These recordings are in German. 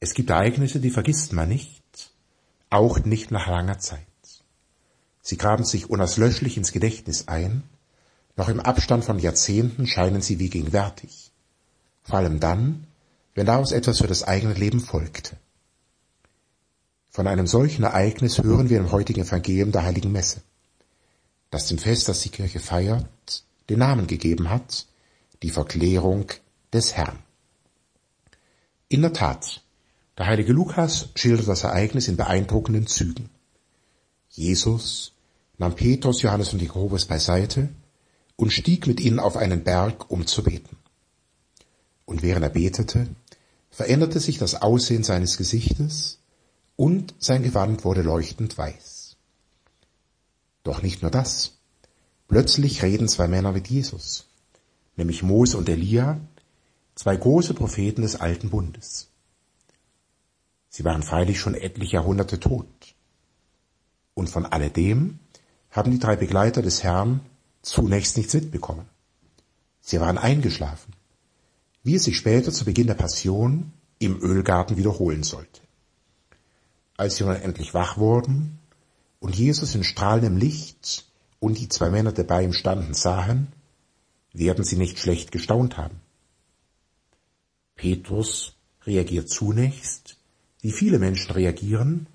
Es gibt Ereignisse, die vergisst man nicht, auch nicht nach langer Zeit. Sie graben sich unauslöschlich ins Gedächtnis ein, noch im Abstand von Jahrzehnten scheinen sie wie gegenwärtig, vor allem dann, wenn daraus etwas für das eigene Leben folgte. Von einem solchen Ereignis hören wir im heutigen Evangelium der Heiligen Messe, das dem Fest, das die Kirche feiert, den Namen gegeben hat, die Verklärung des Herrn. In der Tat, der heilige Lukas schildert das Ereignis in beeindruckenden Zügen. Jesus nahm Petrus, Johannes und Jakobus beiseite und stieg mit ihnen auf einen Berg, um zu beten. Und während er betete, veränderte sich das Aussehen seines Gesichtes und sein Gewand wurde leuchtend weiß. Doch nicht nur das. Plötzlich reden zwei Männer mit Jesus, nämlich Mose und Elia, zwei große Propheten des alten Bundes. Sie waren freilich schon etliche Jahrhunderte tot. Und von alledem haben die drei Begleiter des Herrn zunächst nichts mitbekommen. Sie waren eingeschlafen, wie es sich später zu Beginn der Passion im Ölgarten wiederholen sollte. Als sie nun endlich wach wurden und Jesus in strahlendem Licht und die zwei Männer, die bei ihm standen, sahen, werden sie nicht schlecht gestaunt haben. Petrus reagiert zunächst wie viele Menschen reagieren,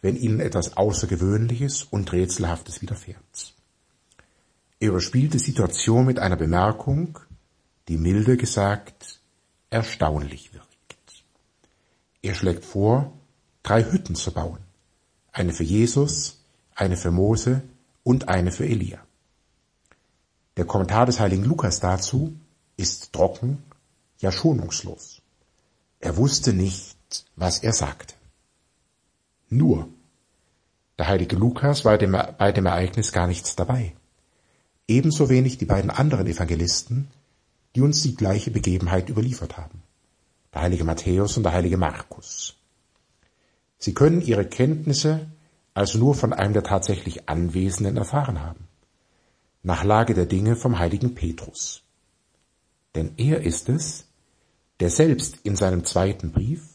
wenn ihnen etwas Außergewöhnliches und Rätselhaftes widerfährt. Er überspielt die Situation mit einer Bemerkung, die milde gesagt erstaunlich wirkt. Er schlägt vor, drei Hütten zu bauen. Eine für Jesus, eine für Mose und eine für Elia. Der Kommentar des heiligen Lukas dazu ist trocken, ja schonungslos. Er wusste nicht, was er sagte. Nur, der heilige Lukas war bei dem Ereignis gar nichts dabei. Ebenso wenig die beiden anderen Evangelisten, die uns die gleiche Begebenheit überliefert haben. Der heilige Matthäus und der heilige Markus. Sie können ihre Kenntnisse also nur von einem der tatsächlich Anwesenden erfahren haben. Nach Lage der Dinge vom heiligen Petrus. Denn er ist es, der selbst in seinem zweiten Brief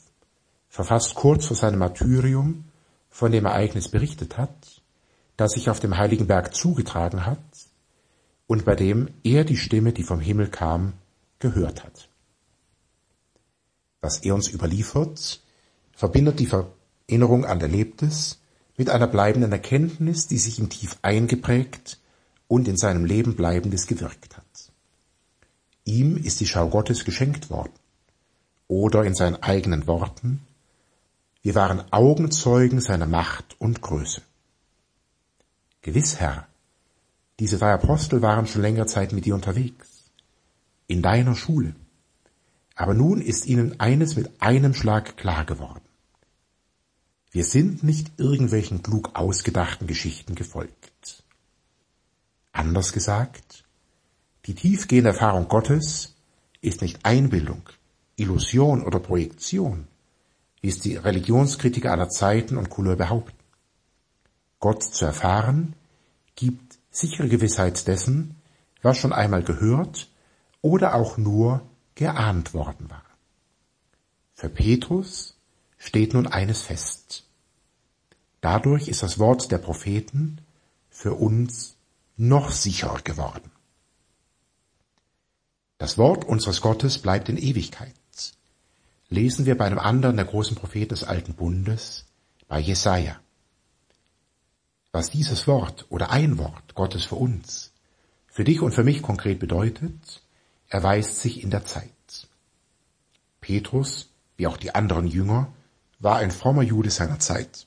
verfasst kurz vor seinem Martyrium von dem Ereignis berichtet hat, das sich auf dem heiligen Berg zugetragen hat und bei dem er die Stimme, die vom Himmel kam, gehört hat. Was er uns überliefert, verbindet die Erinnerung an Erlebtes mit einer bleibenden Erkenntnis, die sich ihm tief eingeprägt und in seinem Leben bleibendes gewirkt hat. Ihm ist die Schau Gottes geschenkt worden. Oder in seinen eigenen Worten, wir waren Augenzeugen seiner Macht und Größe. Gewiss, Herr, diese drei Apostel waren schon längere Zeit mit dir unterwegs, in deiner Schule. Aber nun ist ihnen eines mit einem Schlag klar geworden. Wir sind nicht irgendwelchen klug ausgedachten Geschichten gefolgt. Anders gesagt, die tiefgehende Erfahrung Gottes ist nicht Einbildung, Illusion oder Projektion, wie es die Religionskritiker aller Zeiten und Couleur behaupten. Gott zu erfahren gibt sichere Gewissheit dessen, was schon einmal gehört oder auch nur geahnt worden war. Für Petrus steht nun eines fest. Dadurch ist das Wort der Propheten für uns noch sicherer geworden. Das Wort unseres Gottes bleibt in Ewigkeit lesen wir bei einem anderen der großen Propheten des Alten Bundes, bei Jesaja. Was dieses Wort oder ein Wort Gottes für uns, für dich und für mich konkret bedeutet, erweist sich in der Zeit. Petrus, wie auch die anderen Jünger, war ein frommer Jude seiner Zeit.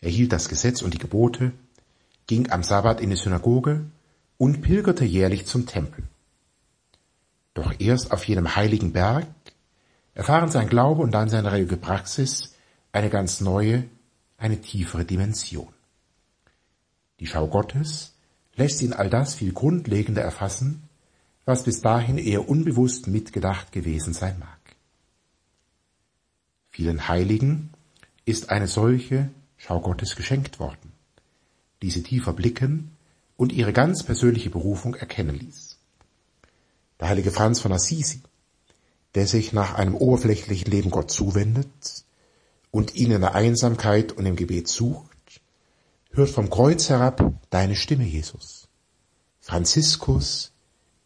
Er hielt das Gesetz und die Gebote, ging am Sabbat in die Synagoge und pilgerte jährlich zum Tempel. Doch erst auf jenem heiligen Berg, erfahren sein Glaube und dann seine religiöse Praxis eine ganz neue, eine tiefere Dimension. Die Schau Gottes lässt ihn all das viel grundlegender erfassen, was bis dahin eher unbewusst mitgedacht gewesen sein mag. Vielen Heiligen ist eine solche Schau Gottes geschenkt worden, die sie tiefer blicken und ihre ganz persönliche Berufung erkennen ließ. Der heilige Franz von Assisi, der sich nach einem oberflächlichen Leben Gott zuwendet und ihn in der Einsamkeit und im Gebet sucht, hört vom Kreuz herab deine Stimme, Jesus. Franziskus,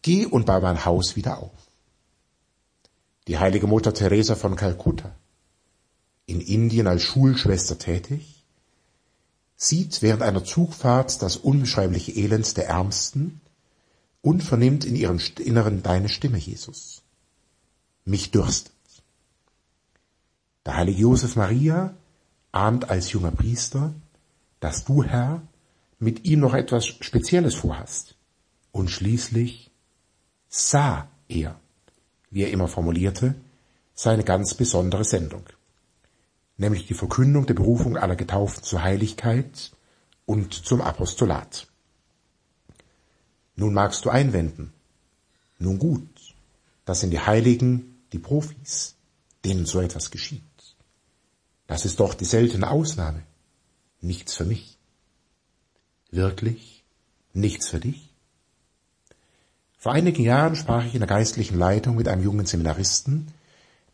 geh und bau mein Haus wieder auf. Die heilige Mutter Teresa von Kalkutta, in Indien als Schulschwester tätig, sieht während einer Zugfahrt das unbeschreibliche Elend der Ärmsten und vernimmt in ihrem Inneren deine Stimme, Jesus. Mich dürstet. Der heilige Josef Maria ahnt als junger Priester, dass du, Herr, mit ihm noch etwas Spezielles vorhast. Und schließlich sah er, wie er immer formulierte, seine ganz besondere Sendung nämlich die Verkündung der Berufung aller Getauften zur Heiligkeit und zum Apostolat. Nun magst du einwenden, nun gut, das sind die Heiligen, die Profis, denen so etwas geschieht. Das ist doch die seltene Ausnahme, nichts für mich. Wirklich nichts für dich? Vor einigen Jahren sprach ich in der geistlichen Leitung mit einem jungen Seminaristen,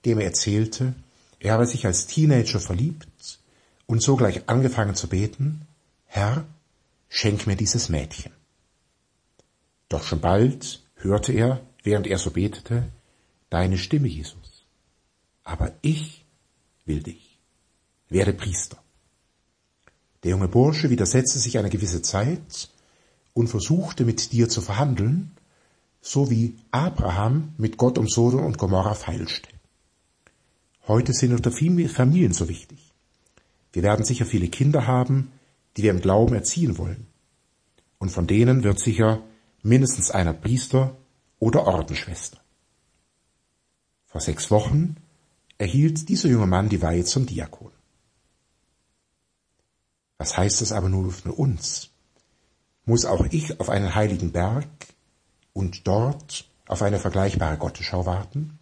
dem er erzählte, er habe sich als Teenager verliebt und sogleich angefangen zu beten, Herr, schenk mir dieses Mädchen. Doch schon bald hörte er, während er so betete, deine Stimme, Jesus. Aber ich will dich. Werde Priester. Der junge Bursche widersetzte sich eine gewisse Zeit und versuchte mit dir zu verhandeln, so wie Abraham mit Gott um Sodom und Gomorra feilste. Heute sind uns Familien so wichtig. Wir werden sicher viele Kinder haben, die wir im Glauben erziehen wollen. Und von denen wird sicher mindestens einer Priester oder Ordensschwester. Vor sechs Wochen erhielt dieser junge Mann die Weihe zum Diakon. Was heißt das aber nur für uns? Muss auch ich auf einen heiligen Berg und dort auf eine vergleichbare Gottesschau warten?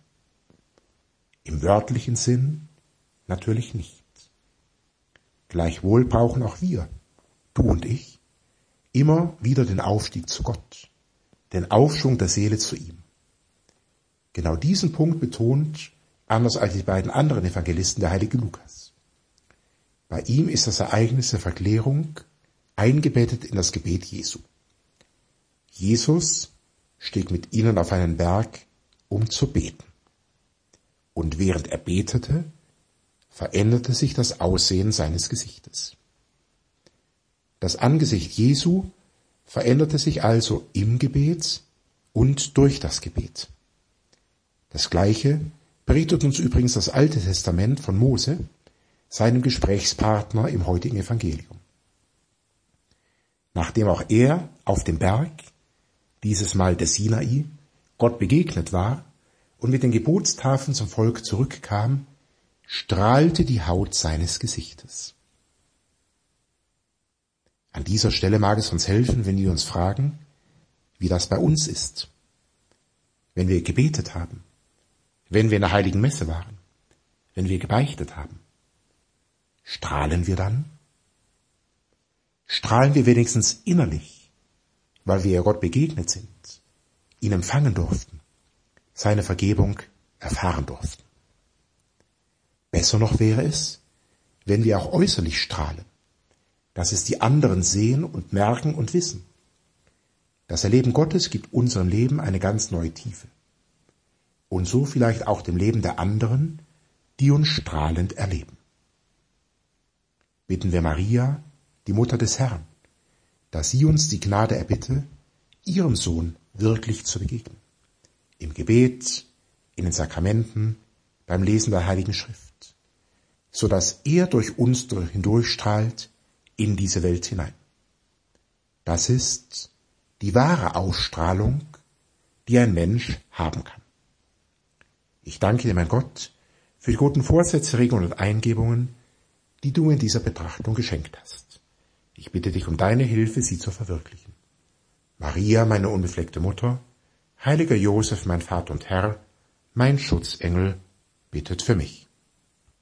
Im wörtlichen Sinn natürlich nicht. Gleichwohl brauchen auch wir, du und ich, immer wieder den Aufstieg zu Gott, den Aufschwung der Seele zu ihm. Genau diesen Punkt betont, anders als die beiden anderen Evangelisten, der heilige Lukas. Bei ihm ist das Ereignis der Verklärung eingebettet in das Gebet Jesu. Jesus stieg mit ihnen auf einen Berg, um zu beten und während er betete, veränderte sich das Aussehen seines Gesichtes. Das Angesicht Jesu veränderte sich also im Gebet und durch das Gebet. Das Gleiche berichtet uns übrigens das Alte Testament von Mose, seinem Gesprächspartner im heutigen Evangelium. Nachdem auch er auf dem Berg, dieses Mal der Sinai, Gott begegnet war, und mit den Gebotstafeln zum Volk zurückkam, strahlte die Haut seines Gesichtes. An dieser Stelle mag es uns helfen, wenn wir uns fragen, wie das bei uns ist. Wenn wir gebetet haben, wenn wir in der heiligen Messe waren, wenn wir gebeichtet haben. Strahlen wir dann? Strahlen wir wenigstens innerlich, weil wir Gott begegnet sind, ihn empfangen durften, seine Vergebung erfahren durften. Besser noch wäre es, wenn wir auch äußerlich strahlen, dass es die anderen sehen und merken und wissen. Das Erleben Gottes gibt unserem Leben eine ganz neue Tiefe. Und so vielleicht auch dem Leben der anderen, die uns strahlend erleben. Bitten wir Maria, die Mutter des Herrn, dass sie uns die Gnade erbitte, ihrem Sohn wirklich zu begegnen im Gebet, in den Sakramenten, beim Lesen der Heiligen Schrift, so dass er durch uns hindurchstrahlt in diese Welt hinein. Das ist die wahre Ausstrahlung, die ein Mensch haben kann. Ich danke dir, mein Gott, für die guten Vorsätze, Regeln und Eingebungen, die du in dieser Betrachtung geschenkt hast. Ich bitte dich um deine Hilfe, sie zu verwirklichen. Maria, meine unbefleckte Mutter, heiliger Josef, mein Vater und Herr, mein Schutzengel, bittet für mich.